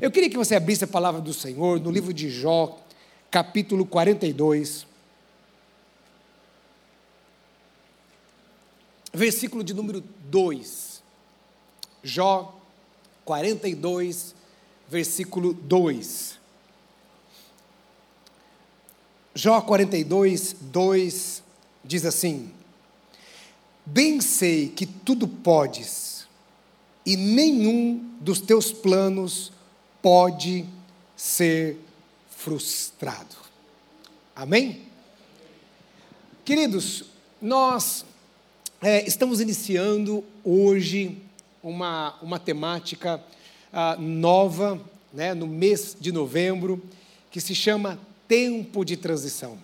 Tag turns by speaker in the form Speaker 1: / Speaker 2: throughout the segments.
Speaker 1: Eu queria que você abrisse a palavra do Senhor no livro de Jó, capítulo 42. Versículo de número 2. Jó 42, versículo 2. Jó 42, 2 diz assim: Bem sei que tudo podes, e nenhum dos teus planos pode ser frustrado. Amém? Queridos, nós é, estamos iniciando hoje uma, uma temática uh, nova, né, no mês de novembro, que se chama Tempo de Transição.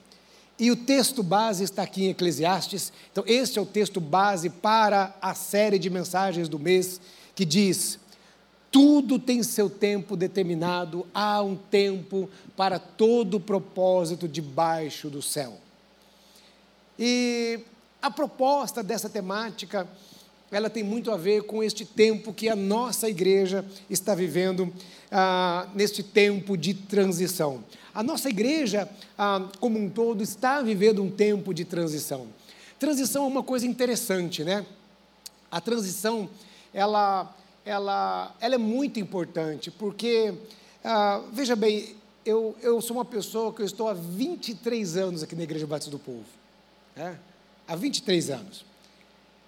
Speaker 1: E o texto base está aqui em Eclesiastes. Então, este é o texto base para a série de mensagens do mês, que diz: tudo tem seu tempo determinado, há um tempo para todo o propósito debaixo do céu. E a proposta dessa temática, ela tem muito a ver com este tempo que a nossa igreja está vivendo, ah, neste tempo de transição. A nossa igreja, ah, como um todo, está vivendo um tempo de transição. Transição é uma coisa interessante, né? A transição, ela, ela, ela é muito importante, porque, ah, veja bem, eu, eu sou uma pessoa que eu estou há 23 anos aqui na Igreja Batista do Povo. Né? Há 23 anos.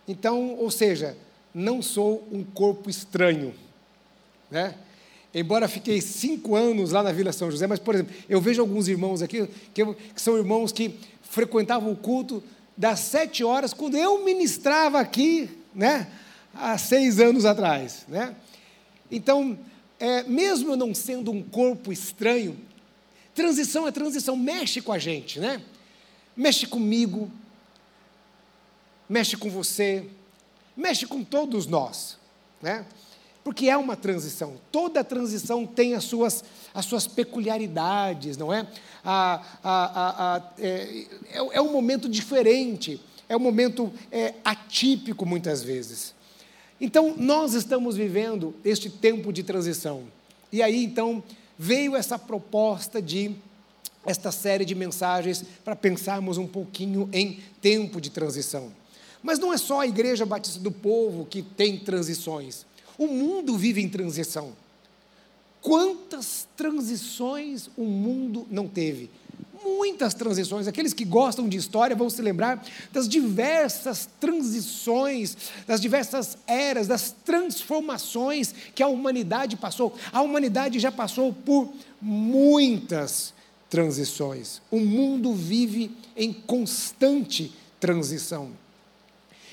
Speaker 1: Então, ou seja, não sou um corpo estranho. Né? Embora fiquei cinco anos lá na Vila São José, mas, por exemplo, eu vejo alguns irmãos aqui que, que são irmãos que frequentavam o culto das sete horas, quando eu ministrava aqui, né, há seis anos atrás. Né? Então, é, mesmo não sendo um corpo estranho, transição é transição, mexe com a gente, né? Mexe comigo, mexe com você, mexe com todos nós, né? porque é uma transição. Toda transição tem as suas, as suas peculiaridades, não é? A, a, a, é, é, é, um momento diferente, é um momento é, atípico muitas vezes. Então, nós estamos vivendo este tempo de transição. E aí, então, veio essa proposta de esta série de mensagens para pensarmos um pouquinho em tempo de transição. Mas não é só a Igreja Batista do Povo que tem transições. O mundo vive em transição. Quantas transições o mundo não teve? Muitas transições. Aqueles que gostam de história vão se lembrar das diversas transições, das diversas eras, das transformações que a humanidade passou. A humanidade já passou por muitas transições. O mundo vive em constante transição.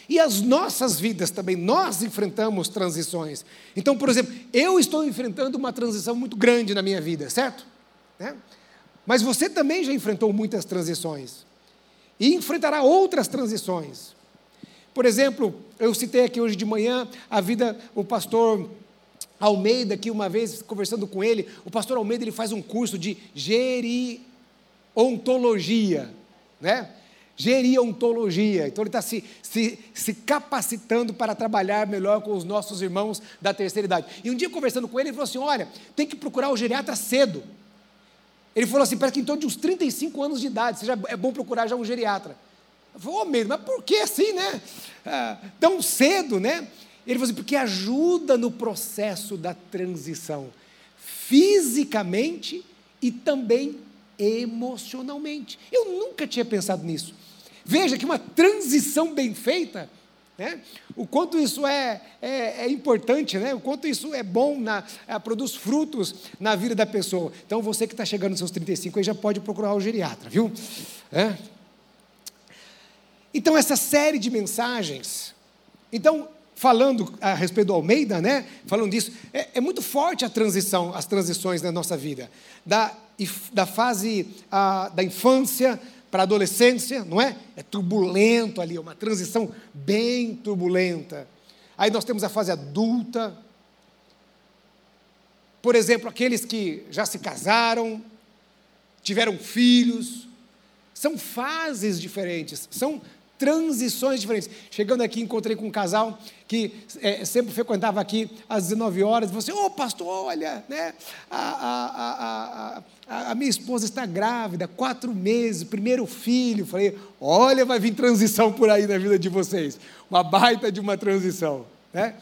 Speaker 1: E as nossas vidas também, nós enfrentamos transições. Então, por exemplo, eu estou enfrentando uma transição muito grande na minha vida, certo? Né? Mas você também já enfrentou muitas transições. E enfrentará outras transições. Por exemplo, eu citei aqui hoje de manhã a vida, o pastor Almeida, que uma vez conversando com ele, o pastor Almeida ele faz um curso de geriontologia, né? geriontologia. Então ele está se, se, se capacitando para trabalhar melhor com os nossos irmãos da terceira idade. E um dia conversando com ele, ele falou assim: olha, tem que procurar o geriatra cedo. Ele falou assim, parece que em torno de uns 35 anos de idade, seja, é bom procurar já um geriatra. Eu falei, oh, mesmo, mas por que assim, né? Ah, tão cedo, né? Ele falou assim, porque ajuda no processo da transição, fisicamente e também emocionalmente. Eu nunca tinha pensado nisso. Veja que uma transição bem feita, né? o quanto isso é, é, é, importante, né? o quanto isso é bom, na, é, produz frutos na vida da pessoa. Então, você que está chegando nos seus 35 aí já pode procurar o geriatra, viu? É? Então, essa série de mensagens. Então, falando a respeito do Almeida, né? Falando disso, é, é muito forte a transição, as transições na nossa vida. Da, da fase a, da infância para a adolescência, não é? É turbulento ali, é uma transição bem turbulenta. Aí nós temos a fase adulta. Por exemplo, aqueles que já se casaram, tiveram filhos. São fases diferentes, são transições diferentes. Chegando aqui, encontrei com um casal que é, sempre frequentava aqui às 19 horas. Você, ô oh, pastor, olha, né, a, a, a, a, minha esposa está grávida, quatro meses, primeiro filho. Falei, olha, vai vir transição por aí na vida de vocês. Uma baita de uma transição. Né?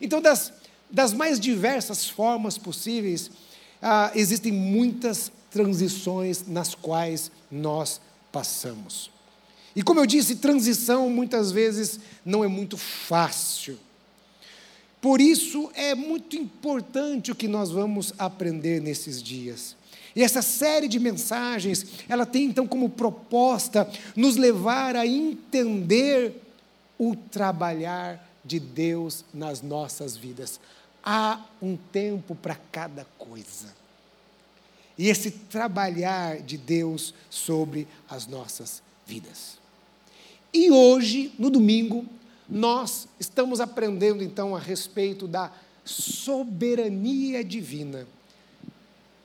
Speaker 1: Então, das, das mais diversas formas possíveis, ah, existem muitas transições nas quais nós passamos. E como eu disse, transição muitas vezes não é muito fácil. Por isso é muito importante o que nós vamos aprender nesses dias. E essa série de mensagens, ela tem então como proposta nos levar a entender o trabalhar de Deus nas nossas vidas. Há um tempo para cada coisa. E esse trabalhar de Deus sobre as nossas vidas. E hoje, no domingo, nós estamos aprendendo então a respeito da soberania divina.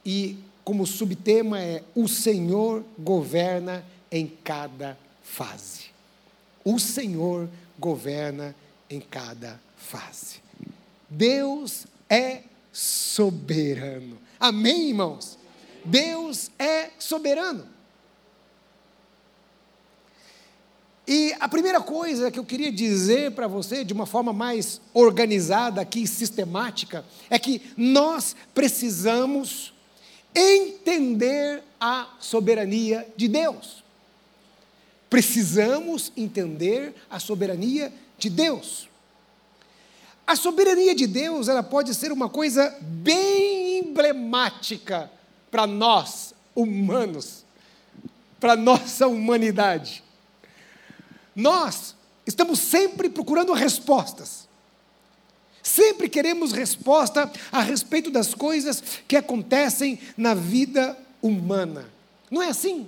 Speaker 1: E como subtema é: o Senhor governa em cada fase. O Senhor governa em cada fase. Deus é soberano. Amém, irmãos? Deus é soberano. E a primeira coisa que eu queria dizer para você, de uma forma mais organizada aqui, sistemática, é que nós precisamos entender a soberania de Deus. Precisamos entender a soberania de Deus. A soberania de Deus, ela pode ser uma coisa bem emblemática para nós, humanos, para nossa humanidade. Nós estamos sempre procurando respostas. Sempre queremos resposta a respeito das coisas que acontecem na vida humana. Não é assim?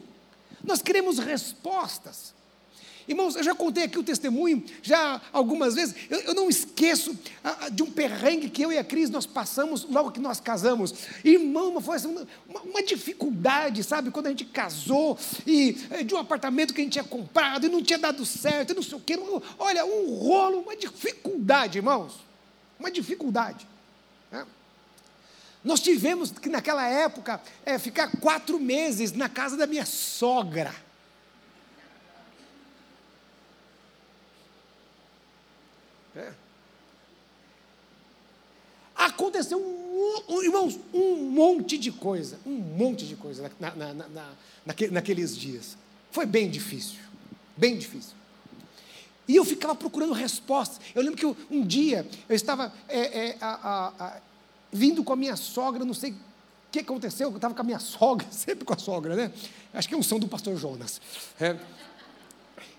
Speaker 1: Nós queremos respostas. Irmãos, eu já contei aqui o testemunho, já algumas vezes, eu, eu não esqueço ah, de um perrengue que eu e a Cris nós passamos logo que nós casamos. Irmão, foi assim, uma, uma, dificuldade, sabe, quando a gente casou, e eh, de um apartamento que a gente tinha comprado, e não tinha dado certo, e não sei o quê. Olha, um rolo, uma dificuldade, irmãos. Uma dificuldade. Né? Nós tivemos que, naquela época, é, ficar quatro meses na casa da minha sogra. Aconteceu, um, irmãos, um monte de coisa, um monte de coisa na, na, na, naqueles dias. Foi bem difícil, bem difícil. E eu ficava procurando respostas. Eu lembro que um dia eu estava é, é, a, a, a, vindo com a minha sogra, não sei o que aconteceu, eu estava com a minha sogra, sempre com a sogra, né? Acho que é um som do pastor Jonas. É.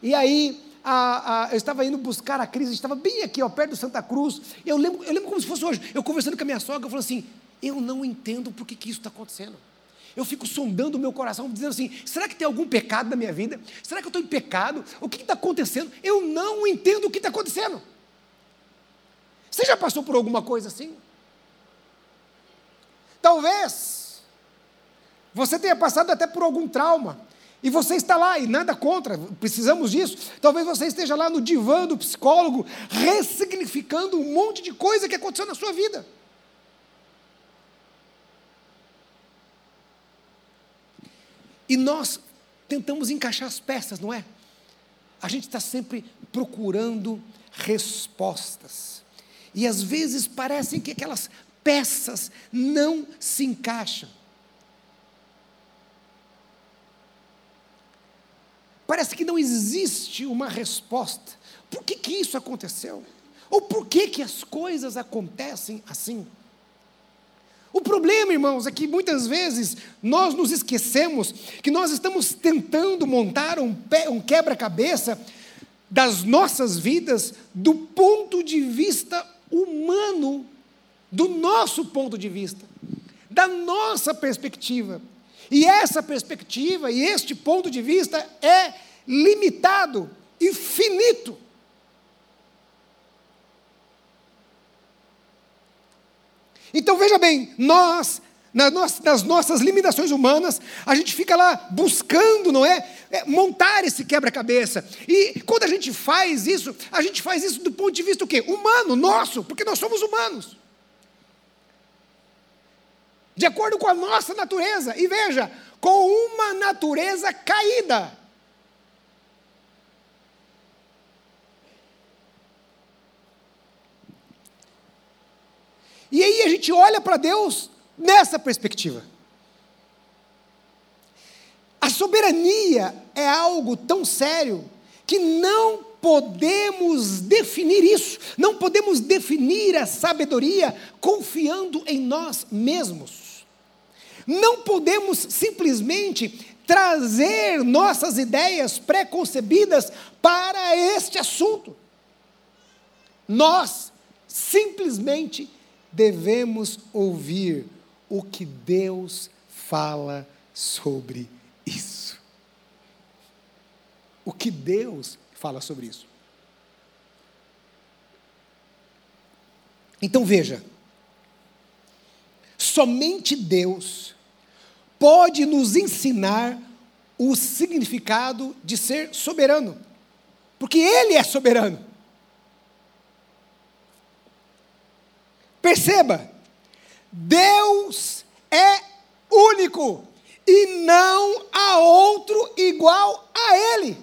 Speaker 1: E aí a, a, eu estava indo buscar a Cris, estava bem aqui, ó, perto do Santa Cruz. Eu lembro, eu lembro como se fosse hoje. Eu conversando com a minha sogra, eu falei assim: eu não entendo por que, que isso está acontecendo. Eu fico sondando o meu coração, dizendo assim: será que tem algum pecado na minha vida? Será que eu estou em pecado? O que está acontecendo? Eu não entendo o que está acontecendo. Você já passou por alguma coisa assim? Talvez você tenha passado até por algum trauma. E você está lá, e nada contra, precisamos disso. Talvez você esteja lá no divã do psicólogo, ressignificando um monte de coisa que aconteceu na sua vida. E nós tentamos encaixar as peças, não é? A gente está sempre procurando respostas. E às vezes parecem que aquelas peças não se encaixam. Parece que não existe uma resposta. Por que, que isso aconteceu? Ou por que, que as coisas acontecem assim? O problema, irmãos, é que muitas vezes nós nos esquecemos que nós estamos tentando montar um, um quebra-cabeça das nossas vidas do ponto de vista humano, do nosso ponto de vista, da nossa perspectiva. E essa perspectiva e este ponto de vista é limitado e finito. Então veja bem, nós nas nossas limitações humanas, a gente fica lá buscando, não é? é montar esse quebra-cabeça. E quando a gente faz isso, a gente faz isso do ponto de vista o quê? Humano, nosso, porque nós somos humanos. De acordo com a nossa natureza. E veja, com uma natureza caída. E aí a gente olha para Deus nessa perspectiva. A soberania é algo tão sério que não podemos definir isso, não podemos definir a sabedoria confiando em nós mesmos. Não podemos simplesmente trazer nossas ideias preconcebidas para este assunto. Nós simplesmente devemos ouvir o que Deus fala sobre isso. O que Deus fala sobre isso. Então veja, somente Deus pode nos ensinar o significado de ser soberano, porque Ele é soberano. Perceba, Deus é único e não há outro igual a Ele.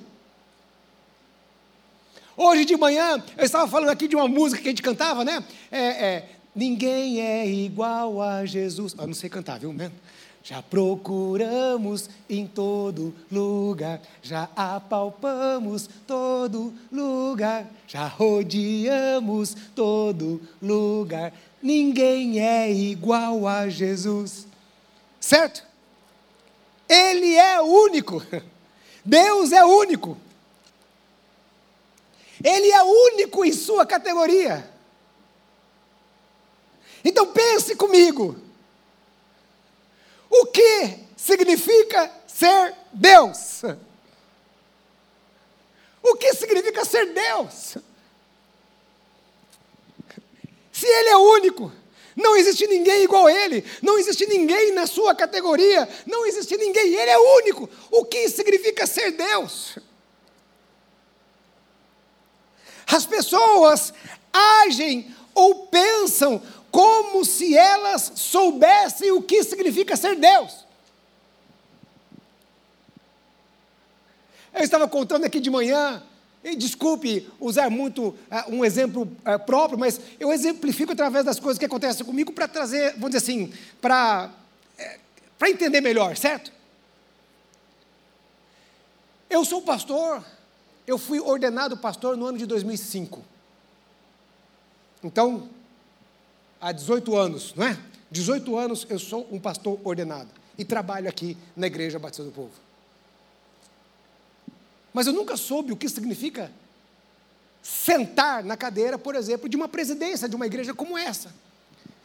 Speaker 1: Hoje de manhã, eu estava falando aqui de uma música que a gente cantava, né? É, é, Ninguém é igual a Jesus. Eu não sei cantar, viu? Já procuramos em todo lugar, já apalpamos todo lugar, já rodeamos todo lugar, ninguém é igual a Jesus. Certo? Ele é único. Deus é único. Ele é único em sua categoria. Então pense comigo. Que significa ser Deus? O que significa ser Deus? Se Ele é único, não existe ninguém igual a Ele, não existe ninguém na sua categoria, não existe ninguém, Ele é único. O que significa ser Deus? As pessoas agem ou pensam como se elas soubessem o que significa ser Deus. Eu estava contando aqui de manhã e desculpe usar muito uh, um exemplo uh, próprio, mas eu exemplifico através das coisas que acontecem comigo para trazer, vamos dizer assim, para é, para entender melhor, certo? Eu sou pastor, eu fui ordenado pastor no ano de 2005. Então, há 18 anos, não é? 18 anos eu sou um pastor ordenado e trabalho aqui na Igreja Batista do Povo. Mas eu nunca soube o que significa sentar na cadeira, por exemplo, de uma presidência de uma igreja como essa.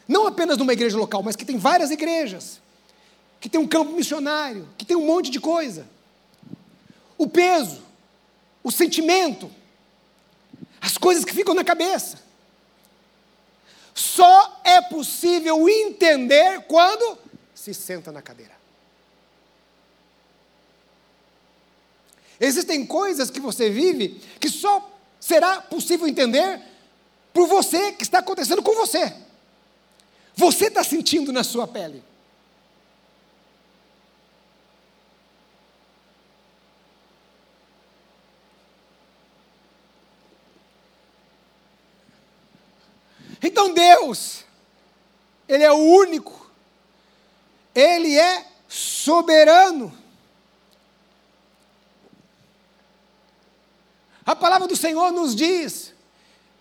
Speaker 1: Não apenas de uma igreja local, mas que tem várias igrejas, que tem um campo missionário, que tem um monte de coisa. O peso, o sentimento, as coisas que ficam na cabeça. Só é possível entender quando se senta na cadeira. Existem coisas que você vive que só será possível entender por você que está acontecendo com você. Você está sentindo na sua pele. Então Deus, Ele é o único, Ele é soberano. A palavra do Senhor nos diz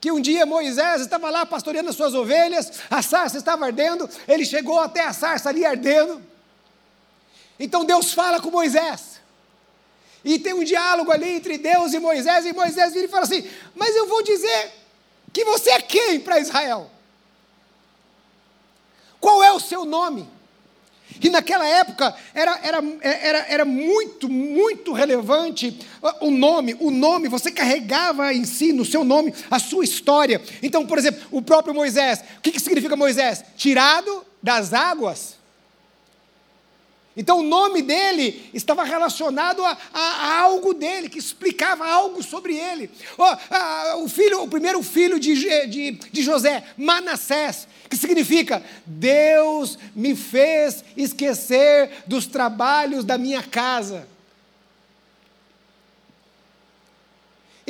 Speaker 1: que um dia Moisés estava lá pastoreando as suas ovelhas, a sarça estava ardendo, ele chegou até a sarça ali ardendo. Então Deus fala com Moisés. E tem um diálogo ali entre Deus e Moisés, e Moisés vira e fala assim: Mas eu vou dizer que você é quem para Israel? Qual é o seu nome? E naquela época era, era, era, era muito, muito relevante o nome. O nome, você carregava em si, no seu nome, a sua história. Então, por exemplo, o próprio Moisés, o que, que significa Moisés? Tirado das águas Então o nome dele estava relacionado a, a, a algo dele, que explicava algo sobre ele. Oh, o, filho, o primeiro filho de, de, de José, Manassés, que significa Deus me fez esquecer dos trabalhos da minha casa.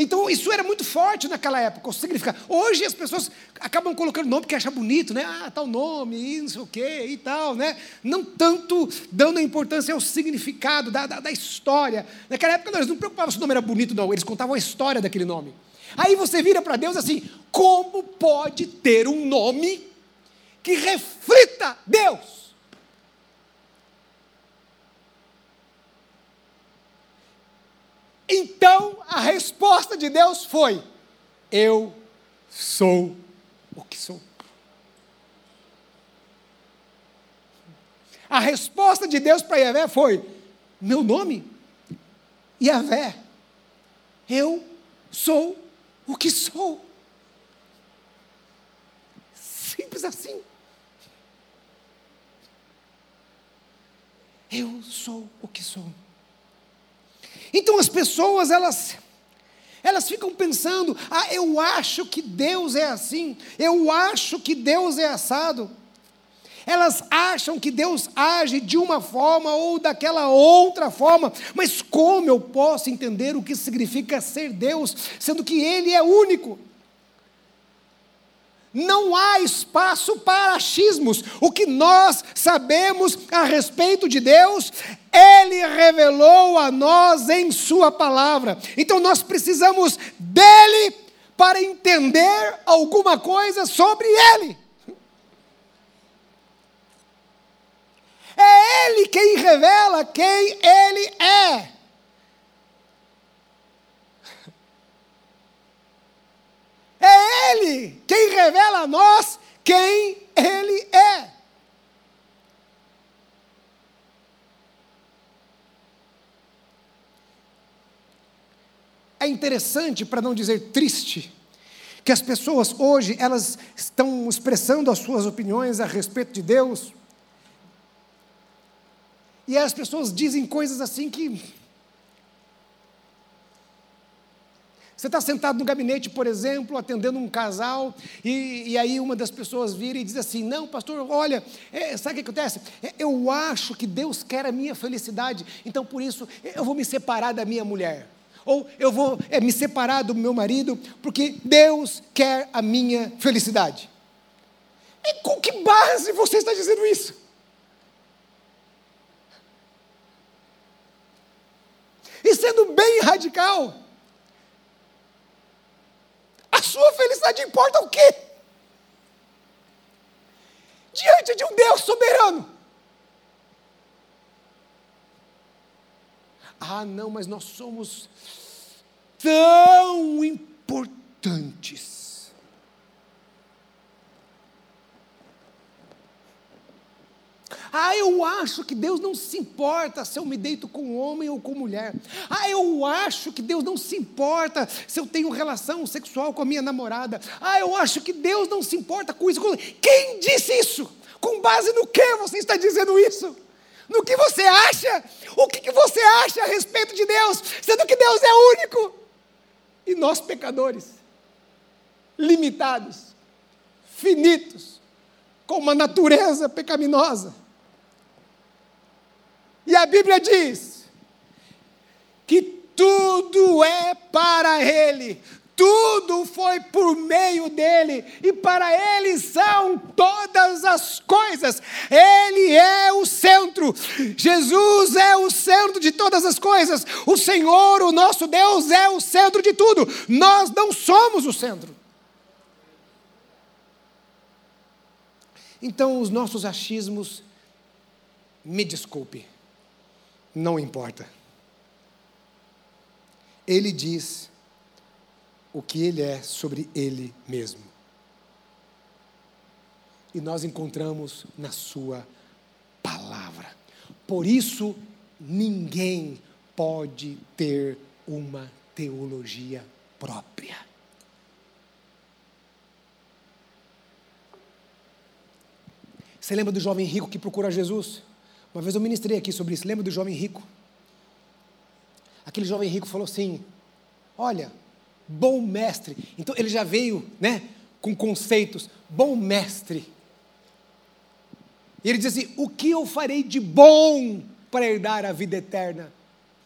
Speaker 1: Então isso era muito forte naquela época, o significado. Hoje as pessoas acabam colocando nome porque acham bonito, né? Ah, tal nome, e não sei o quê, e tal, né? Não tanto dando importância ao significado da, da, da história. Naquela época eles não preocupavam se o nome era bonito, não, eles contavam a história daquele nome. Aí você vira para Deus assim: como pode ter um nome que reflita Deus? Então a resposta de Deus foi: Eu sou o que sou. A resposta de Deus para Yahvé foi: Meu nome, Yahvé, eu sou o que sou. Simples assim. Eu sou o que sou. Então as pessoas, elas elas ficam pensando: "Ah, eu acho que Deus é assim, eu acho que Deus é assado". Elas acham que Deus age de uma forma ou daquela outra forma, mas como eu posso entender o que significa ser Deus, sendo que Ele é único? Não há espaço para achismos. O que nós sabemos a respeito de Deus, Ele revelou a nós em Sua palavra. Então nós precisamos dele para entender alguma coisa sobre Ele. É Ele quem revela quem Ele é. É Ele quem revela a nós quem Ele é. É interessante, para não dizer triste, que as pessoas hoje elas estão expressando as suas opiniões a respeito de Deus. E as pessoas dizem coisas assim que Você está sentado no gabinete, por exemplo, atendendo um casal, e, e aí uma das pessoas vira e diz assim: Não, pastor, olha, é, sabe o que acontece? É, eu acho que Deus quer a minha felicidade, então por isso eu vou me separar da minha mulher. Ou eu vou é, me separar do meu marido, porque Deus quer a minha felicidade. E com que base você está dizendo isso? E sendo bem radical, sua felicidade importa o quê? Diante de um Deus soberano. Ah, não, mas nós somos tão importantes. Ah, eu acho que Deus não se importa se eu me deito com homem ou com mulher. Ah, eu acho que Deus não se importa se eu tenho relação sexual com a minha namorada. Ah, eu acho que Deus não se importa com isso. Quem disse isso? Com base no que você está dizendo isso? No que você acha? O que, você acha a respeito de Deus? Sendo que Deus é único. E nós, pecadores, limitados, finitos, com uma natureza pecaminosa. A Bíblia diz que tudo é para Ele, tudo foi por meio dele, e para ele são todas as coisas. Ele é o centro, Jesus é o centro de todas as coisas. O Senhor, o nosso Deus, é o centro de tudo. Nós não somos o centro. Então, os nossos achismos, me desculpe, não importa. Ele diz o que ele é sobre ele mesmo. E nós encontramos na sua palavra. Por isso, ninguém pode ter uma teologia própria. Você lembra do jovem rico que procura Jesus? Uma vez eu ministrei aqui sobre isso, lembra do jovem rico? Aquele jovem rico falou assim: Olha, bom mestre. Então ele já veio, né, com conceitos, bom mestre. E ele diz assim: O que eu farei de bom para herdar a vida eterna?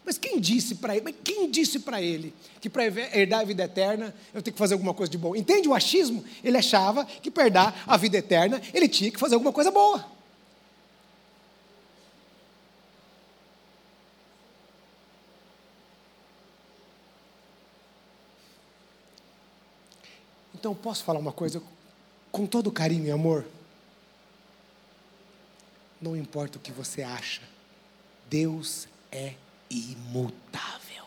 Speaker 1: Mas quem disse para ele? Mas quem disse para ele que para herdar a vida eterna eu tenho que fazer alguma coisa de bom? Entende o achismo? Ele achava que para herdar a vida eterna ele tinha que fazer alguma coisa boa. Então, posso falar uma coisa com todo carinho e amor? Não importa o que você acha, Deus é imutável.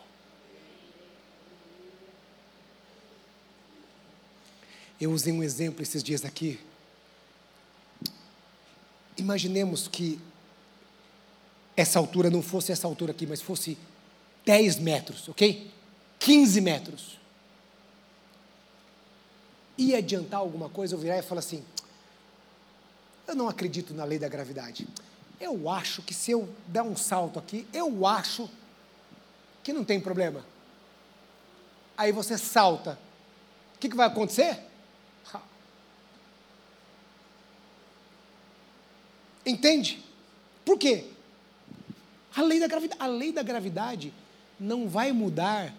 Speaker 1: Eu usei um exemplo esses dias aqui. Imaginemos que essa altura não fosse essa altura aqui, mas fosse 10 metros, ok? 15 metros ia adiantar alguma coisa eu virar e falar assim: eu não acredito na lei da gravidade. Eu acho que se eu der um salto aqui, eu acho que não tem problema. Aí você salta. O que, que vai acontecer? Entende? Por quê? A lei da gravidade, a lei da gravidade não vai mudar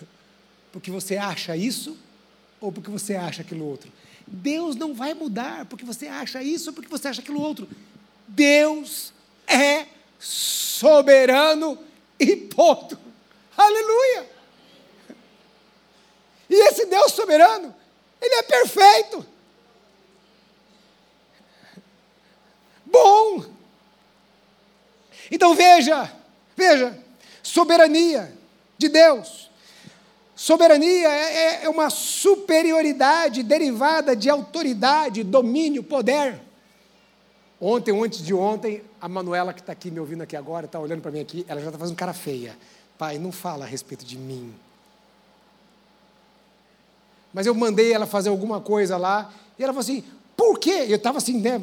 Speaker 1: porque você acha isso ou porque você acha aquilo outro. Deus não vai mudar porque você acha isso ou porque você acha aquilo outro. Deus é soberano e ponto. Aleluia! E esse Deus soberano, ele é perfeito. Bom. Então veja, veja, soberania de Deus Soberania é, é, é uma superioridade derivada de autoridade, domínio, poder. Ontem, ou antes de ontem, a Manuela, que está aqui me ouvindo aqui agora, está olhando para mim aqui, ela já está fazendo cara feia. Pai, não fala a respeito de mim. Mas eu mandei ela fazer alguma coisa lá, e ela falou assim, por quê? Eu estava assim, né,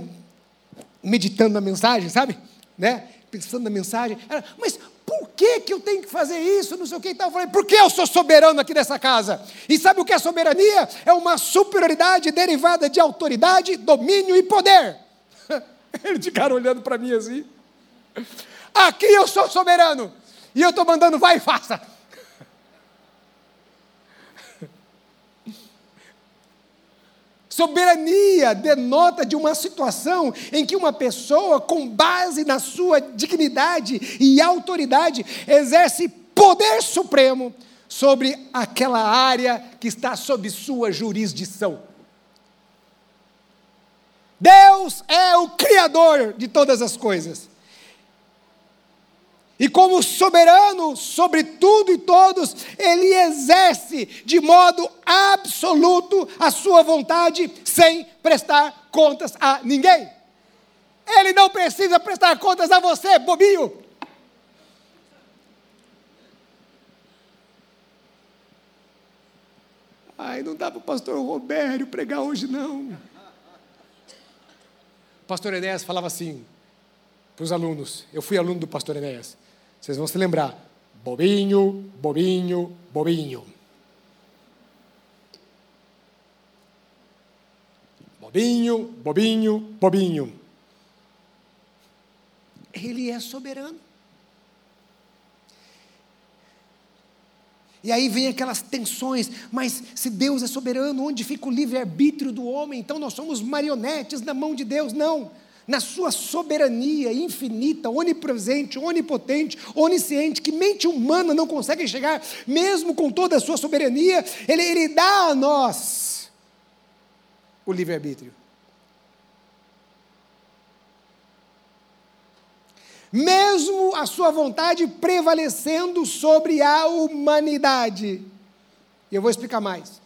Speaker 1: meditando na mensagem, sabe? Né? Pensando na mensagem. Ela, mas por que, que eu tenho que fazer isso? Não sei o que e tal. Eu falei, porque eu sou soberano aqui nessa casa. E sabe o que é soberania? É uma superioridade derivada de autoridade, domínio e poder. Ele de cara olhando para mim assim. Aqui eu sou soberano. E eu estou mandando, vai e faça. Soberania denota de uma situação em que uma pessoa, com base na sua dignidade e autoridade, exerce poder supremo sobre aquela área que está sob sua jurisdição. Deus é o Criador de todas as coisas. E como soberano sobre tudo e todos, ele exerce de modo absoluto a sua vontade sem prestar contas a ninguém. Ele não precisa prestar contas a você, bobinho. Ai, não dá para o pastor Robério pregar hoje, não. O pastor Enéas falava assim para os alunos. Eu fui aluno do pastor Enéas. Vocês vão se lembrar. Bobinho, bobinho, bobinho. Bobinho, bobinho, bobinho. Ele é soberano. E aí vem aquelas tensões, mas se Deus é soberano, onde fica o livre-arbítrio do homem? Então nós somos marionetes na mão de Deus? Não na sua soberania infinita, onipresente, onipotente, onisciente, que mente humana não consegue chegar, mesmo com toda a sua soberania, ele, ele dá a nós o livre-arbítrio. Mesmo a sua vontade prevalecendo sobre a humanidade. E eu vou explicar mais.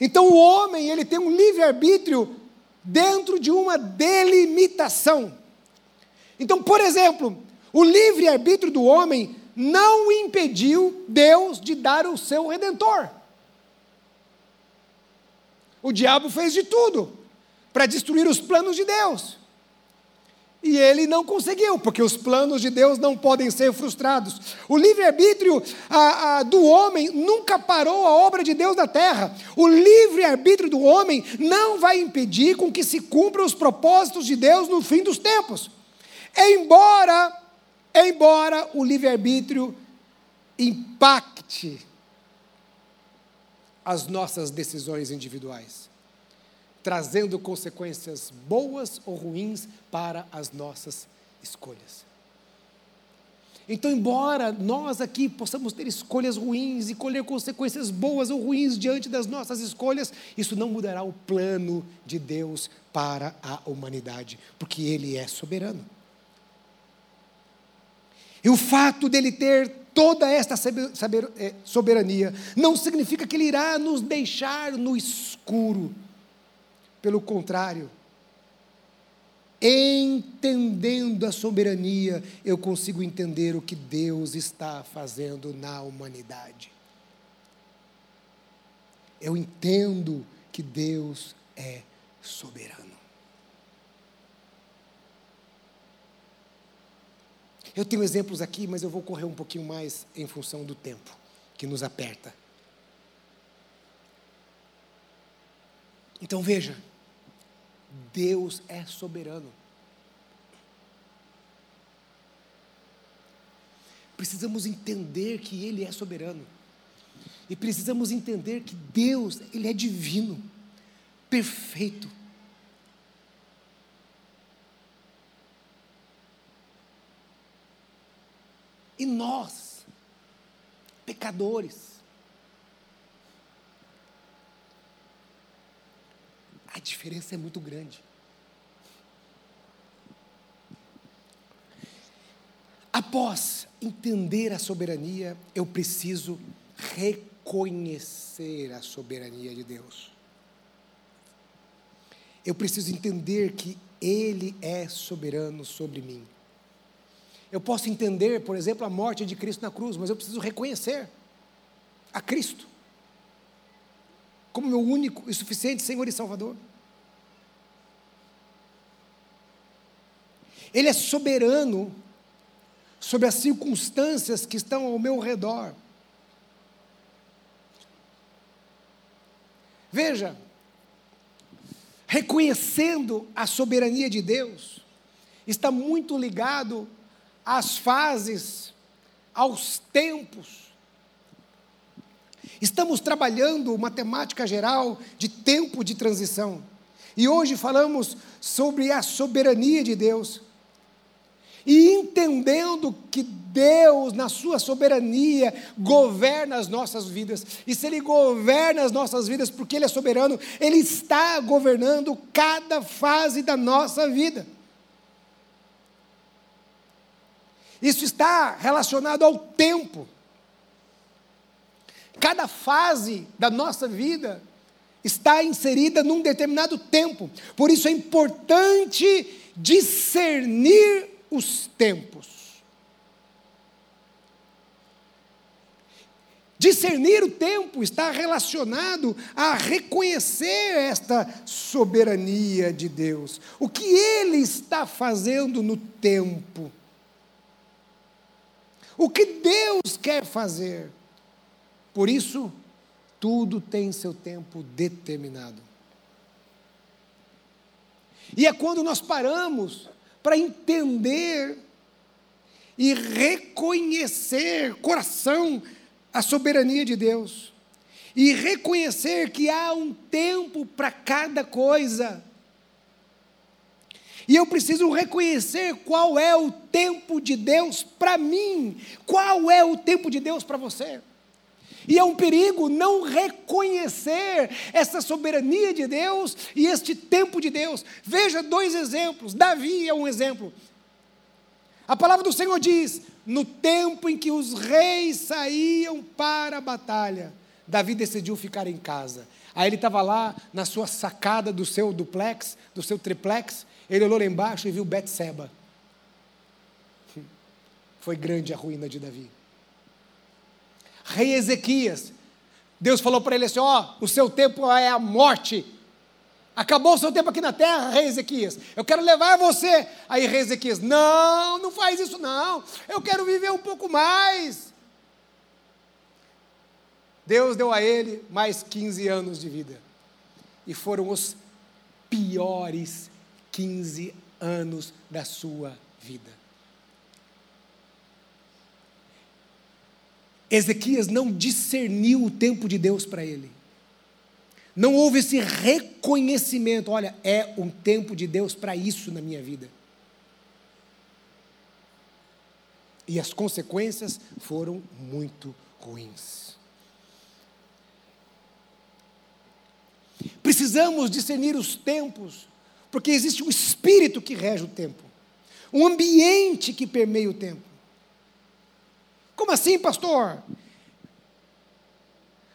Speaker 1: Então o homem, ele tem um livre-arbítrio dentro de uma delimitação. Então, por exemplo, o livre-arbítrio do homem não impediu Deus de dar o seu redentor. O diabo fez de tudo para destruir os planos de Deus. E ele não conseguiu, porque os planos de Deus não podem ser frustrados. O livre-arbítrio do homem nunca parou a obra de Deus na terra. O livre-arbítrio do homem não vai impedir com que se cumpram os propósitos de Deus no fim dos tempos. Embora, embora o livre-arbítrio impacte as nossas decisões individuais trazendo consequências boas ou ruins para as nossas escolhas. Então, embora nós aqui possamos ter escolhas ruins e colher consequências boas ou ruins diante das nossas escolhas, isso não mudará o plano de Deus para a humanidade, porque Ele é soberano. E o fato dele ter toda esta é, soberania não significa que Ele irá nos deixar no escuro pelo contrário, entendendo a soberania, eu consigo entender o que Deus está fazendo na humanidade. Eu entendo que Deus é soberano. Eu tenho exemplos aqui, mas eu vou correr um pouquinho mais em função do tempo que nos aperta. Então veja, Deus é soberano. Precisamos entender que Ele é soberano. E precisamos entender que Deus, Ele é divino, perfeito. E nós, pecadores, a diferença é muito grande. Após entender a soberania, eu preciso reconhecer a soberania de Deus. Eu preciso entender que Ele é soberano sobre mim. Eu posso entender, por exemplo, a morte de Cristo na cruz, mas eu preciso reconhecer a Cristo como meu único e suficiente Senhor e Salvador. Ele é soberano sobre as circunstâncias que estão ao meu redor. Veja, reconhecendo a soberania de Deus, está muito ligado às fases, aos tempos. Estamos trabalhando uma temática geral de tempo de transição. E hoje falamos sobre a soberania de Deus e entendendo que Deus, na sua soberania, governa as nossas vidas. E se Ele governa as nossas vidas porque Ele é soberano, Ele está governando cada fase da nossa vida. Isso está relacionado ao tempo. Cada fase da nossa vida está inserida num determinado tempo. Por isso é importante discernir os tempos. Discernir o tempo está relacionado a reconhecer esta soberania de Deus. O que Ele está fazendo no tempo. O que Deus quer fazer. Por isso, tudo tem seu tempo determinado. E é quando nós paramos para entender e reconhecer, coração, a soberania de Deus. E reconhecer que há um tempo para cada coisa. E eu preciso reconhecer qual é o tempo de Deus para mim, qual é o tempo de Deus para você. E é um perigo não reconhecer essa soberania de Deus e este tempo de Deus. Veja dois exemplos. Davi é um exemplo. A palavra do Senhor diz: no tempo em que os reis saíam para a batalha, Davi decidiu ficar em casa. Aí ele estava lá na sua sacada do seu duplex, do seu triplex, ele olhou lá embaixo e viu Betseba. Foi grande a ruína de Davi rei Ezequias. Deus falou para ele assim: Ó, oh, o seu tempo é a morte. Acabou o seu tempo aqui na terra, rei Ezequias. Eu quero levar você. Aí, rei Ezequias, não, não faz isso não. Eu quero viver um pouco mais. Deus deu a ele mais 15 anos de vida. E foram os piores 15 anos da sua vida. Ezequias não discerniu o tempo de Deus para ele. Não houve esse reconhecimento. Olha, é um tempo de Deus para isso na minha vida. E as consequências foram muito ruins. Precisamos discernir os tempos, porque existe um espírito que rege o tempo, um ambiente que permeia o tempo. Como assim, pastor?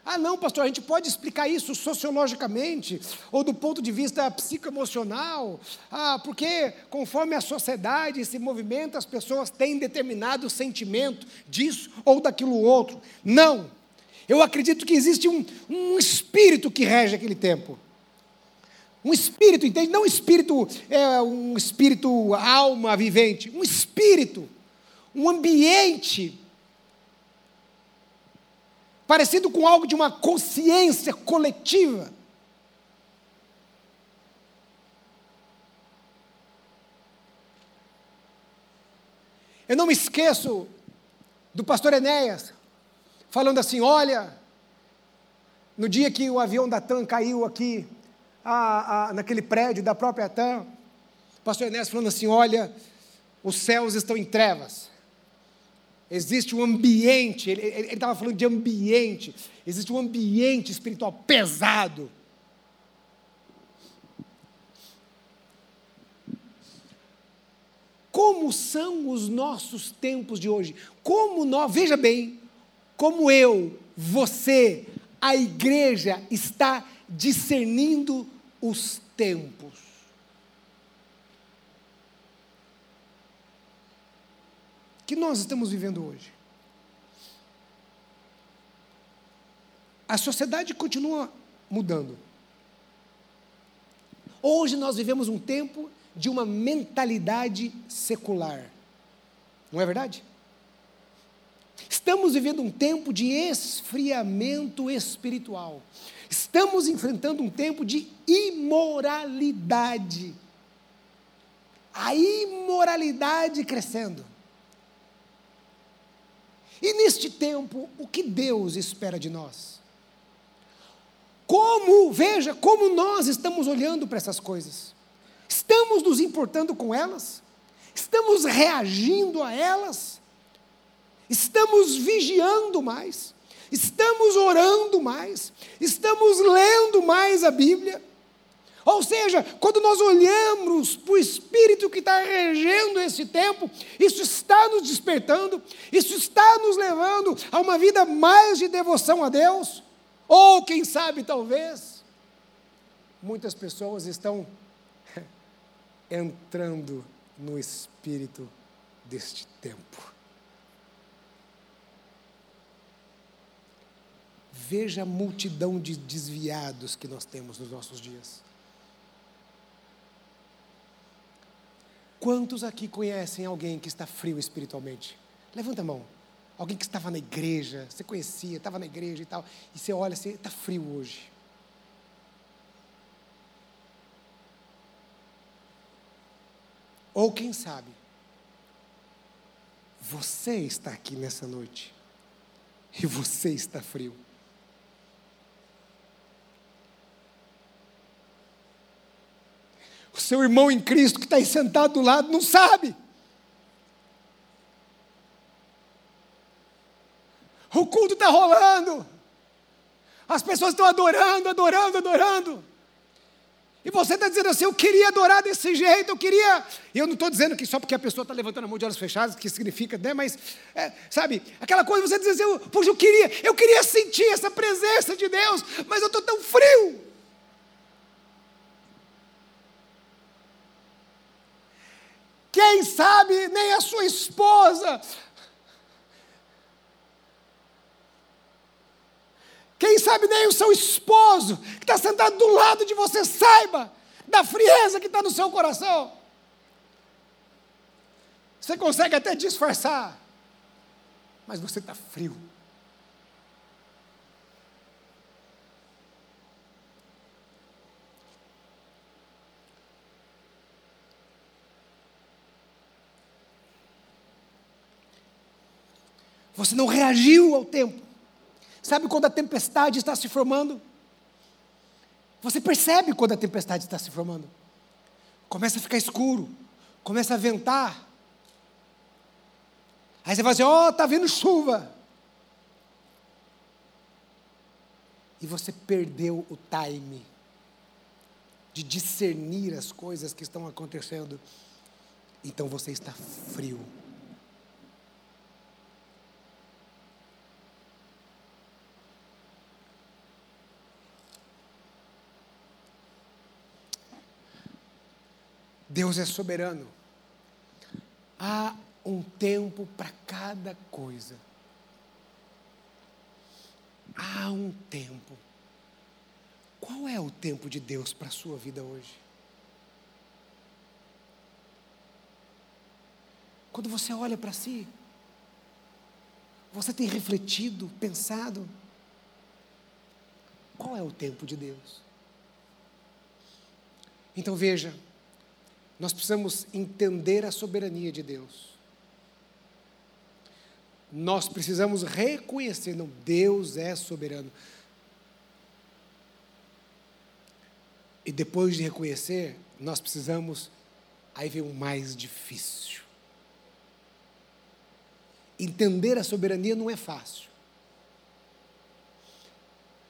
Speaker 1: Ah, não, pastor, a gente pode explicar isso sociologicamente ou do ponto de vista psicoemocional. Ah, porque conforme a sociedade se movimenta, as pessoas têm determinado sentimento disso ou daquilo outro. Não. Eu acredito que existe um, um espírito que rege aquele tempo. Um espírito, entende? Não um espírito, é, um espírito alma vivente, um espírito, um ambiente parecido com algo de uma consciência coletiva. Eu não me esqueço do pastor Enéas, falando assim: olha, no dia que o avião da TAM caiu aqui, a, a, naquele prédio da própria TAM, o pastor Enéas falando assim: olha, os céus estão em trevas. Existe um ambiente, ele estava falando de ambiente, existe um ambiente espiritual pesado. Como são os nossos tempos de hoje? Como nós, veja bem, como eu, você, a igreja está discernindo os tempos. Que nós estamos vivendo hoje. A sociedade continua mudando. Hoje nós vivemos um tempo de uma mentalidade secular. Não é verdade? Estamos vivendo um tempo de esfriamento espiritual. Estamos enfrentando um tempo de imoralidade. A imoralidade crescendo. E neste tempo, o que Deus espera de nós? Como, veja, como nós estamos olhando para essas coisas? Estamos nos importando com elas? Estamos reagindo a elas? Estamos vigiando mais? Estamos orando mais? Estamos lendo mais a Bíblia? Ou seja, quando nós olhamos para o Espírito que está regendo esse tempo, isso está nos despertando, isso está nos levando a uma vida mais de devoção a Deus, ou quem sabe, talvez, muitas pessoas estão entrando no espírito deste tempo. Veja a multidão de desviados que nós temos nos nossos dias. Quantos aqui conhecem alguém que está frio espiritualmente? Levanta a mão. Alguém que estava na igreja, você conhecia, estava na igreja e tal, e você olha assim, está frio hoje. Ou quem sabe, você está aqui nessa noite e você está frio. O seu irmão em Cristo que está aí sentado do lado não sabe. O culto está rolando. As pessoas estão adorando, adorando, adorando. E você está dizendo assim, eu queria adorar desse jeito, eu queria. Eu não estou dizendo que só porque a pessoa está levantando a mão de olhos fechados, que significa, né? Mas, é, sabe, aquela coisa, você diz assim, puxa, eu queria, eu queria sentir essa presença de Deus, mas eu estou tão frio. Quem sabe nem a sua esposa. Quem sabe, nem o seu esposo, que está sentado do lado de você, saiba da frieza que está no seu coração. Você consegue até disfarçar, mas você está frio. Você não reagiu ao tempo. Sabe quando a tempestade está se formando? Você percebe quando a tempestade está se formando. Começa a ficar escuro, começa a ventar. Aí você vai dizer: Ó, oh, está vindo chuva. E você perdeu o time de discernir as coisas que estão acontecendo. Então você está frio. Deus é soberano. Há um tempo para cada coisa. Há um tempo. Qual é o tempo de Deus para a sua vida hoje? Quando você olha para si, você tem refletido, pensado, qual é o tempo de Deus? Então veja, nós precisamos entender a soberania de Deus. Nós precisamos reconhecer, não, Deus é soberano. E depois de reconhecer, nós precisamos, aí vem o mais difícil. Entender a soberania não é fácil.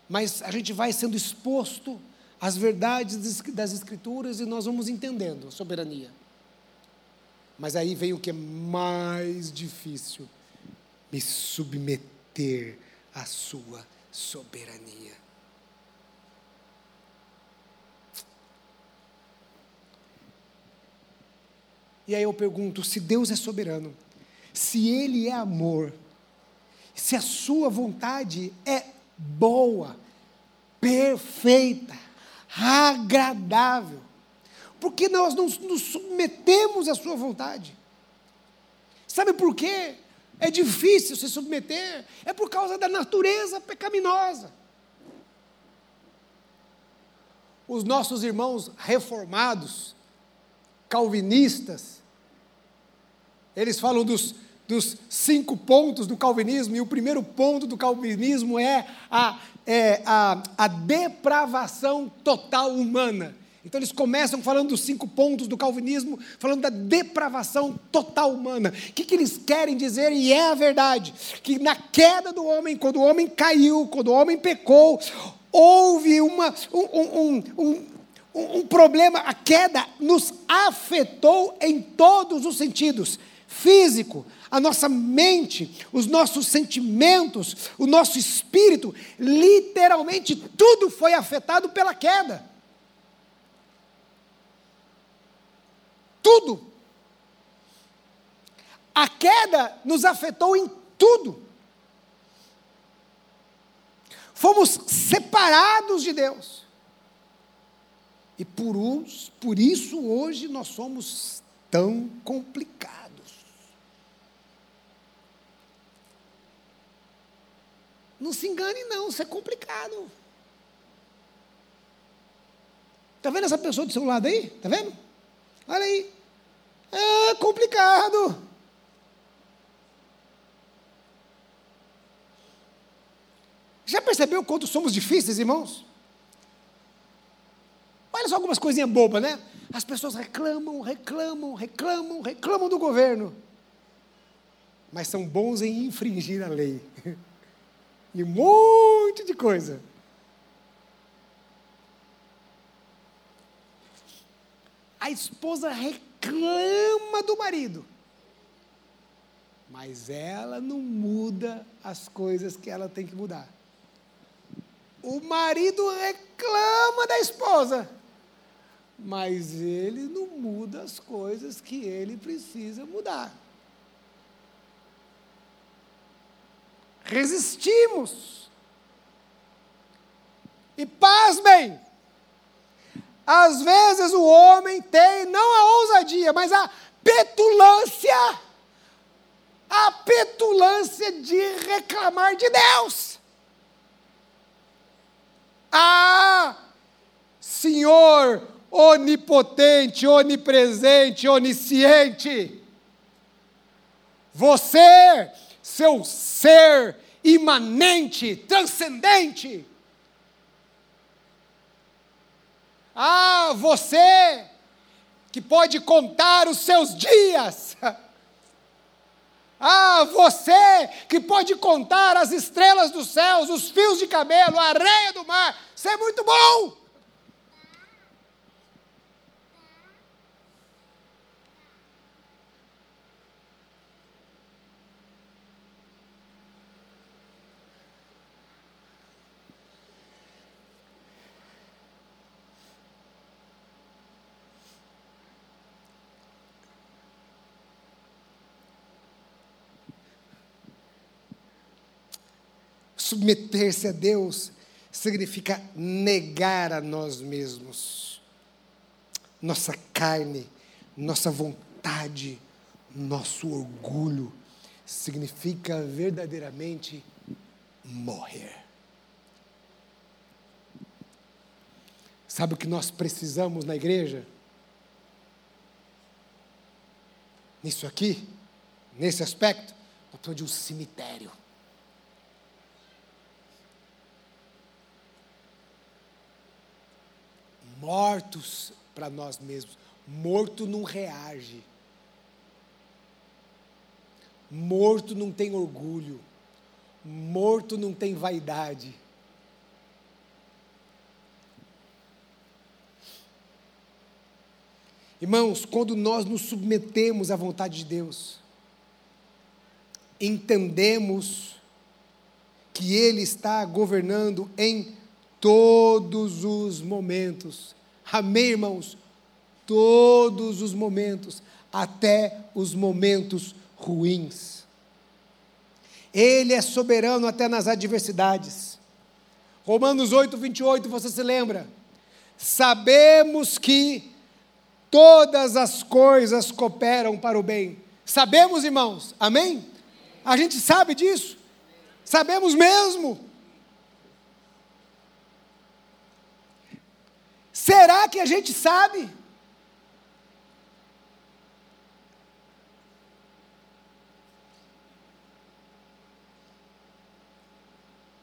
Speaker 1: Mas a gente vai sendo exposto as verdades das Escrituras e nós vamos entendendo a soberania. Mas aí vem o que é mais difícil: me submeter à Sua soberania. E aí eu pergunto: se Deus é soberano, se Ele é amor, se a Sua vontade é boa, perfeita, agradável, porque nós não nos submetemos à Sua vontade. Sabe por quê? É difícil se submeter, é por causa da natureza pecaminosa. Os nossos irmãos reformados, calvinistas, eles falam dos, dos cinco pontos do calvinismo, e o primeiro ponto do calvinismo é a é, a, a depravação total humana. Então eles começam falando dos cinco pontos do calvinismo, falando da depravação total humana. O que, que eles querem dizer, e é a verdade, que na queda do homem, quando o homem caiu, quando o homem pecou, houve uma, um, um, um, um problema, a queda nos afetou em todos os sentidos físico, a nossa mente, os nossos sentimentos, o nosso espírito, literalmente tudo foi afetado pela queda. Tudo. A queda nos afetou em tudo. Fomos separados de Deus. E por, uns, por isso hoje nós somos tão complicados. Não se engane, não, isso é complicado. Está vendo essa pessoa do seu lado aí? Está vendo? Olha aí. É complicado. Já percebeu quanto somos difíceis, irmãos? Olha só algumas coisinhas bobas, né? As pessoas reclamam, reclamam, reclamam, reclamam do governo. Mas são bons em infringir a lei. e um monte de coisa. A esposa reclama do marido, mas ela não muda as coisas que ela tem que mudar. O marido reclama da esposa, mas ele não muda as coisas que ele precisa mudar. Resistimos. E pasmem! Às vezes o homem tem não a ousadia, mas a petulância, a petulância de reclamar de Deus. Ah, Senhor onipotente, onipresente, onisciente, você, seu ser imanente, transcendente, Ah, você que pode contar os seus dias. Ah, você que pode contar as estrelas dos céus, os fios de cabelo, a areia do mar. Isso é muito bom. Submeter-se a Deus significa negar a nós mesmos, nossa carne, nossa vontade, nosso orgulho. Significa verdadeiramente morrer. Sabe o que nós precisamos na igreja? Nisso aqui, nesse aspecto, nós precisamos de um cemitério. Mortos para nós mesmos. Morto não reage. Morto não tem orgulho. Morto não tem vaidade. Irmãos, quando nós nos submetemos à vontade de Deus, entendemos que Ele está governando em todos os momentos. Amém, irmãos? Todos os momentos, até os momentos ruins. Ele é soberano até nas adversidades. Romanos 8, 28, você se lembra? Sabemos que todas as coisas cooperam para o bem. Sabemos, irmãos? Amém? A gente sabe disso? Sabemos mesmo? Será que a gente sabe?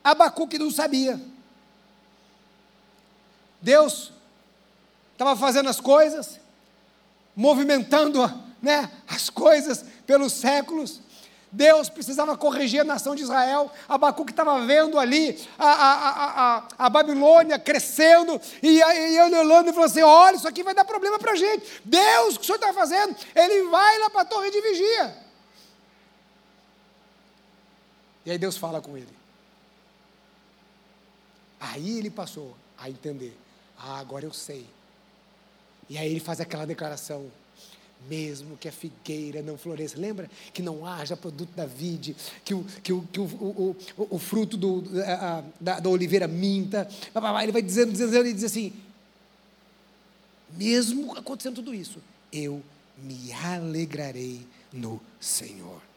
Speaker 1: Abacuque não sabia. Deus estava fazendo as coisas, movimentando né, as coisas pelos séculos, Deus precisava corrigir a nação de Israel. Abacuque estava vendo ali a, a, a, a, Babilônia crescendo, e, e ele olhando e falou assim: olha, isso aqui vai dar problema para a gente. Deus, o que o senhor está fazendo? Ele vai lá para a torre de vigia. E aí Deus fala com ele. Aí ele passou a entender: ah, agora eu sei. E aí ele faz aquela declaração: mesmo que a figueira não floresça. Lembra que não haja produto da vide, que o, que o, que o, o, o, fruto do, a, da, da oliveira minta. Ele vai dizendo, dizendo, ele diz assim: mesmo acontecendo tudo isso, eu me alegrarei no Senhor.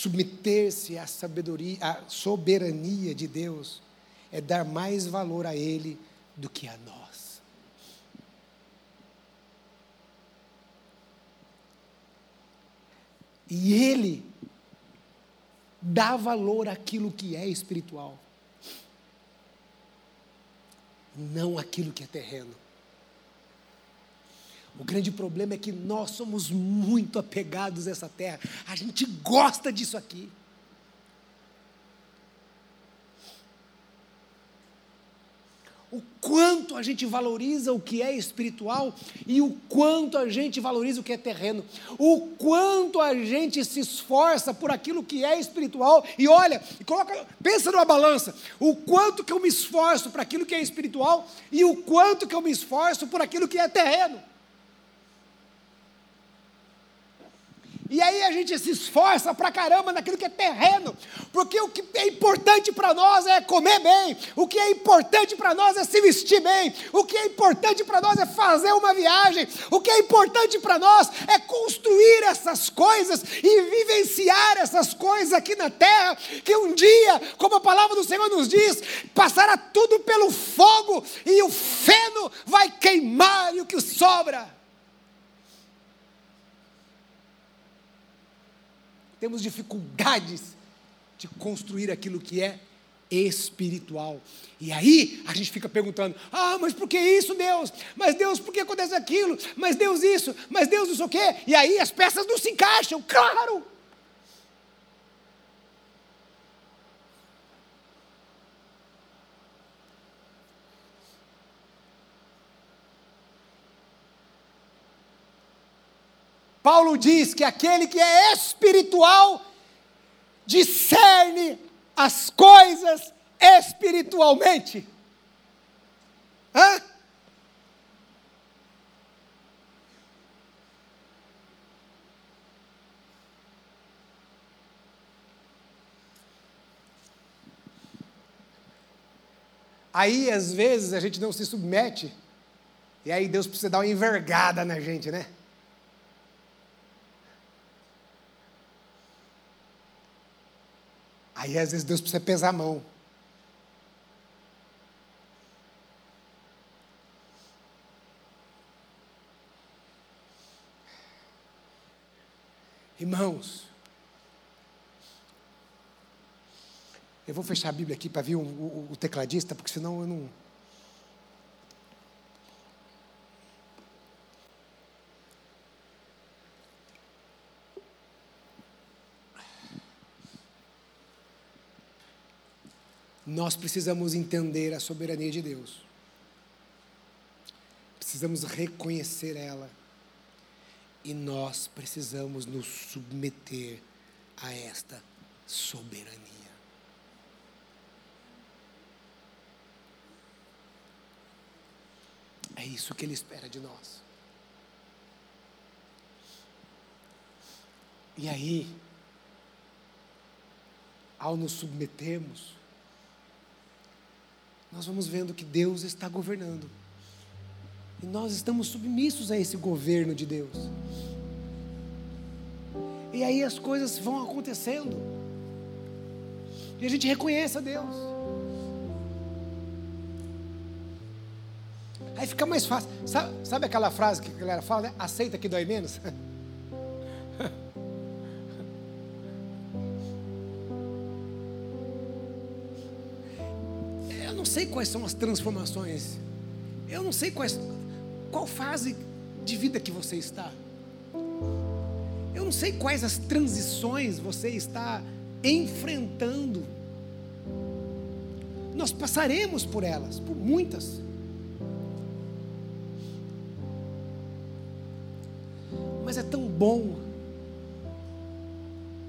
Speaker 1: Submeter-se à sabedoria, à soberania de Deus, é dar mais valor a Ele do que a nós. E Ele dá valor àquilo que é espiritual, não aquilo que é terreno. O grande problema é que nós somos muito apegados a essa terra. A gente gosta disso aqui. O quanto a gente valoriza o que é espiritual e o quanto a gente valoriza o que é terreno. O quanto a gente se esforça por aquilo que é espiritual. E olha, coloca, pensa numa balança. O quanto que eu me esforço para aquilo que é espiritual e o quanto que eu me esforço por aquilo que é terreno. E aí a gente se esforça pra caramba naquilo que é terreno, porque o que é importante para nós é comer bem, o que é importante para nós é se vestir bem, o que é importante para nós é fazer uma viagem, o que é importante para nós é construir essas coisas e vivenciar essas coisas aqui na terra, que um dia, como a palavra do Senhor nos diz, passará tudo pelo fogo e o feno vai queimar e o que sobra temos dificuldades de construir aquilo que é espiritual. E aí a gente fica perguntando: ah, mas por que isso, Deus? Mas Deus, por que acontece aquilo? Mas Deus isso, mas Deus não sei o quê. E aí as peças não se encaixam, claro. Paulo diz que aquele que é espiritual discerne as coisas espiritualmente. Hã? Aí, às vezes, a gente não se submete, e aí Deus precisa dar uma envergada na gente, né? Aí às vezes Deus precisa pesar a mão. Irmãos, eu vou fechar a Bíblia aqui para ver o, o, o tecladista, porque senão eu não. Nós precisamos entender a soberania de Deus. Precisamos reconhecer ela. E nós precisamos nos submeter a esta soberania. É isso que Ele espera de nós. E aí, ao nos submetermos, nós vamos vendo que Deus está governando. E nós estamos submissos a esse governo de Deus. E aí as coisas vão acontecendo. E a gente reconhece a Deus. Aí fica mais fácil. Sabe, sabe aquela frase que a galera fala, né? Aceita que dói menos? sei quais são as transformações. Eu não sei quais, qual fase de vida que você está. Eu não sei quais as transições você está enfrentando. Nós passaremos por elas, por muitas. Mas é tão bom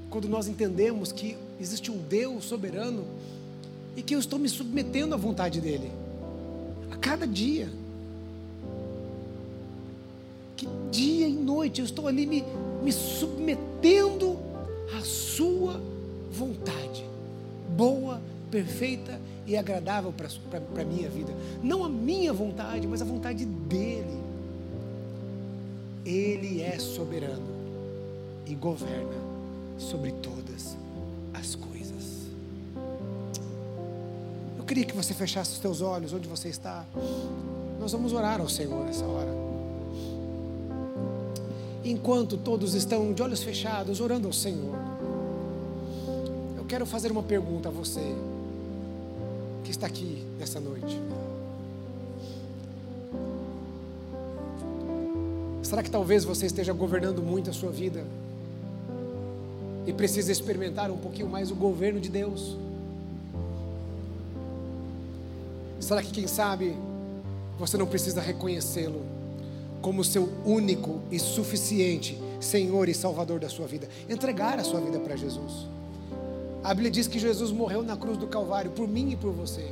Speaker 1: quando nós entendemos que existe um Deus soberano e que eu estou me submetendo à vontade dEle, a cada dia. Que dia e noite eu estou ali me, me submetendo à Sua vontade, boa, perfeita e agradável para a minha vida. Não a minha vontade, mas a vontade dEle. Ele é soberano e governa sobre todas as coisas queria que você fechasse os teus olhos onde você está. Nós vamos orar ao Senhor nessa hora. Enquanto todos estão de olhos fechados, orando ao Senhor, eu quero fazer uma pergunta a você que está aqui nessa noite. Será que talvez você esteja governando muito a sua vida e precisa experimentar um pouquinho mais o governo de Deus? Será que, quem sabe, você não precisa reconhecê-lo como seu único e suficiente Senhor e Salvador da sua vida? Entregar a sua vida para Jesus. A Bíblia diz que Jesus morreu na cruz do Calvário por mim e por você.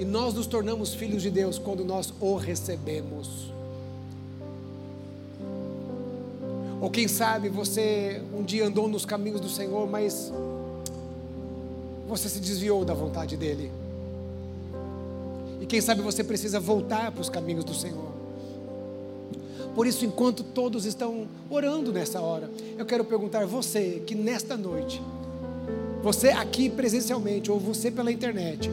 Speaker 1: E nós nos tornamos filhos de Deus quando nós o recebemos. Ou quem sabe você um dia andou nos caminhos do Senhor, mas você se desviou da vontade dEle. Quem sabe você precisa voltar para os caminhos do Senhor. Por isso, enquanto todos estão orando nessa hora, eu quero perguntar você que nesta noite, você aqui presencialmente ou você pela internet,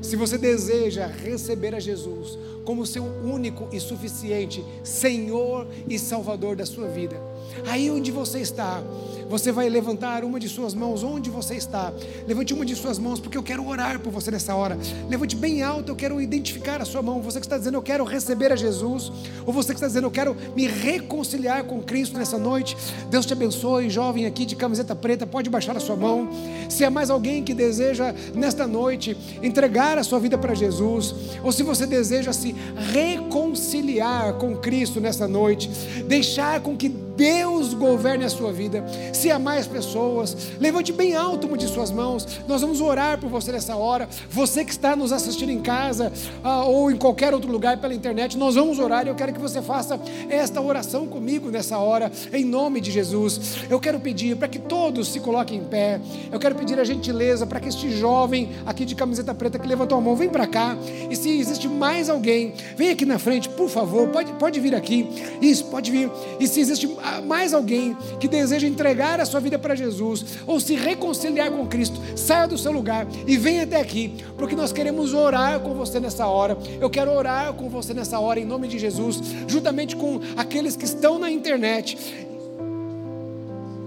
Speaker 1: se você deseja receber a Jesus como seu único e suficiente Senhor e Salvador da sua vida, aí onde você está, você vai levantar uma de suas mãos onde você está. Levante uma de suas mãos, porque eu quero orar por você nessa hora. Levante bem alto, eu quero identificar a sua mão. Você que está dizendo, eu quero receber a Jesus. Ou você que está dizendo, eu quero me reconciliar com Cristo nessa noite. Deus te abençoe, jovem aqui de camiseta preta, pode baixar a sua mão. Se há mais alguém que deseja nesta noite entregar a sua vida para Jesus, ou se você deseja se reconciliar com Cristo nessa noite, deixar com que Deus governe a sua vida. Se há mais pessoas, levante bem alto uma de suas mãos. Nós vamos orar por você nessa hora. Você que está nos assistindo em casa ah, ou em qualquer outro lugar pela internet, nós vamos orar. E eu quero que você faça esta oração comigo nessa hora, em nome de Jesus. Eu quero pedir para que todos se coloquem em pé. Eu quero pedir a gentileza para que este jovem aqui de camiseta preta que levantou a mão, vem para cá. E se existe mais alguém, vem aqui na frente, por favor. Pode, pode vir aqui. Isso, pode vir. E se existe mais alguém que deseja entregar a sua vida para Jesus ou se reconciliar com Cristo, saia do seu lugar e venha até aqui, porque nós queremos orar com você nessa hora. Eu quero orar com você nessa hora em nome de Jesus, juntamente com aqueles que estão na internet.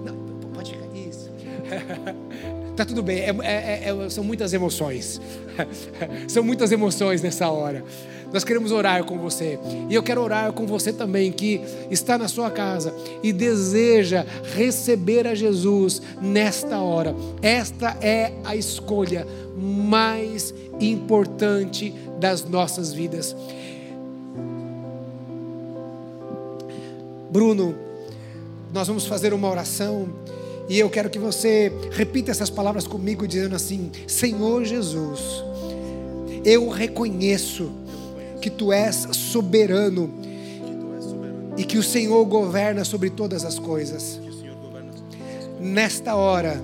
Speaker 1: Não, pode ficar isso. Tá tudo bem, é, é, é, são muitas emoções. são muitas emoções nessa hora. Nós queremos orar com você. E eu quero orar com você também que está na sua casa e deseja receber a Jesus nesta hora. Esta é a escolha mais importante das nossas vidas. Bruno, nós vamos fazer uma oração e eu quero que você repita essas palavras comigo, dizendo assim: Senhor Jesus, eu reconheço que tu és soberano e que o Senhor governa sobre todas as coisas. Nesta hora,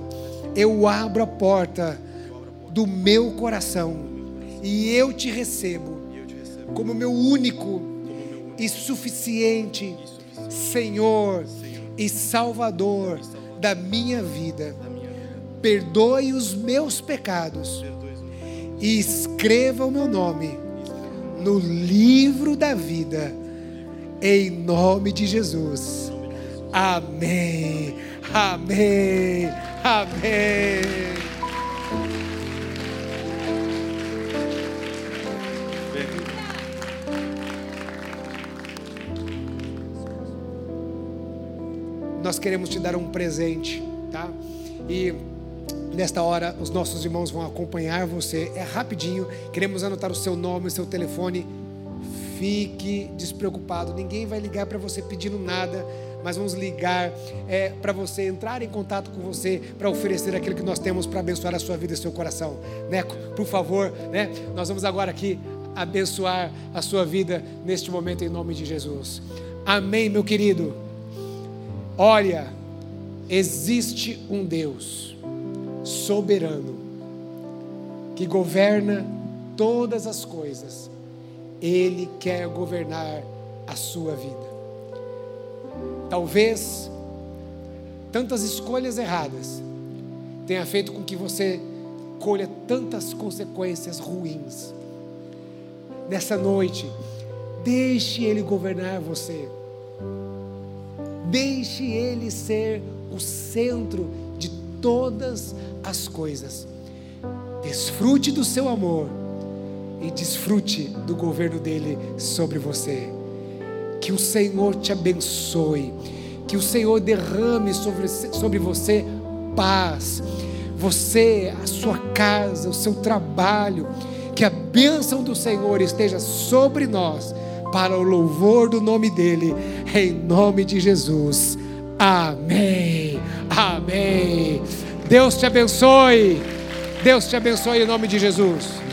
Speaker 1: eu abro a porta do meu coração e eu te recebo como meu único e suficiente Senhor e Salvador da minha vida. Perdoe os meus pecados e escreva o meu nome no livro da vida, em nome de Jesus. Amém, amém, amém. Nós queremos te dar um presente, tá? E Nesta hora, os nossos irmãos vão acompanhar você. É rapidinho. Queremos anotar o seu nome, o seu telefone. Fique despreocupado. Ninguém vai ligar para você pedindo nada. Mas vamos ligar é, para você entrar em contato com você para oferecer aquilo que nós temos para abençoar a sua vida e seu coração. Neco, por favor, né? Nós vamos agora aqui abençoar a sua vida neste momento em nome de Jesus. Amém, meu querido. Olha, existe um Deus soberano, que governa todas as coisas, Ele quer governar a sua vida. Talvez tantas escolhas erradas tenha feito com que você colha tantas consequências ruins. Nessa noite, deixe Ele governar você. Deixe Ele ser o centro todas as coisas. Desfrute do seu amor e desfrute do governo dele sobre você. Que o Senhor te abençoe, que o Senhor derrame sobre, sobre você paz, você, a sua casa, o seu trabalho, que a bênção do Senhor esteja sobre nós, para o louvor do nome dEle, em nome de Jesus. Amém. Amém. Deus te abençoe. Deus te abençoe em nome de Jesus.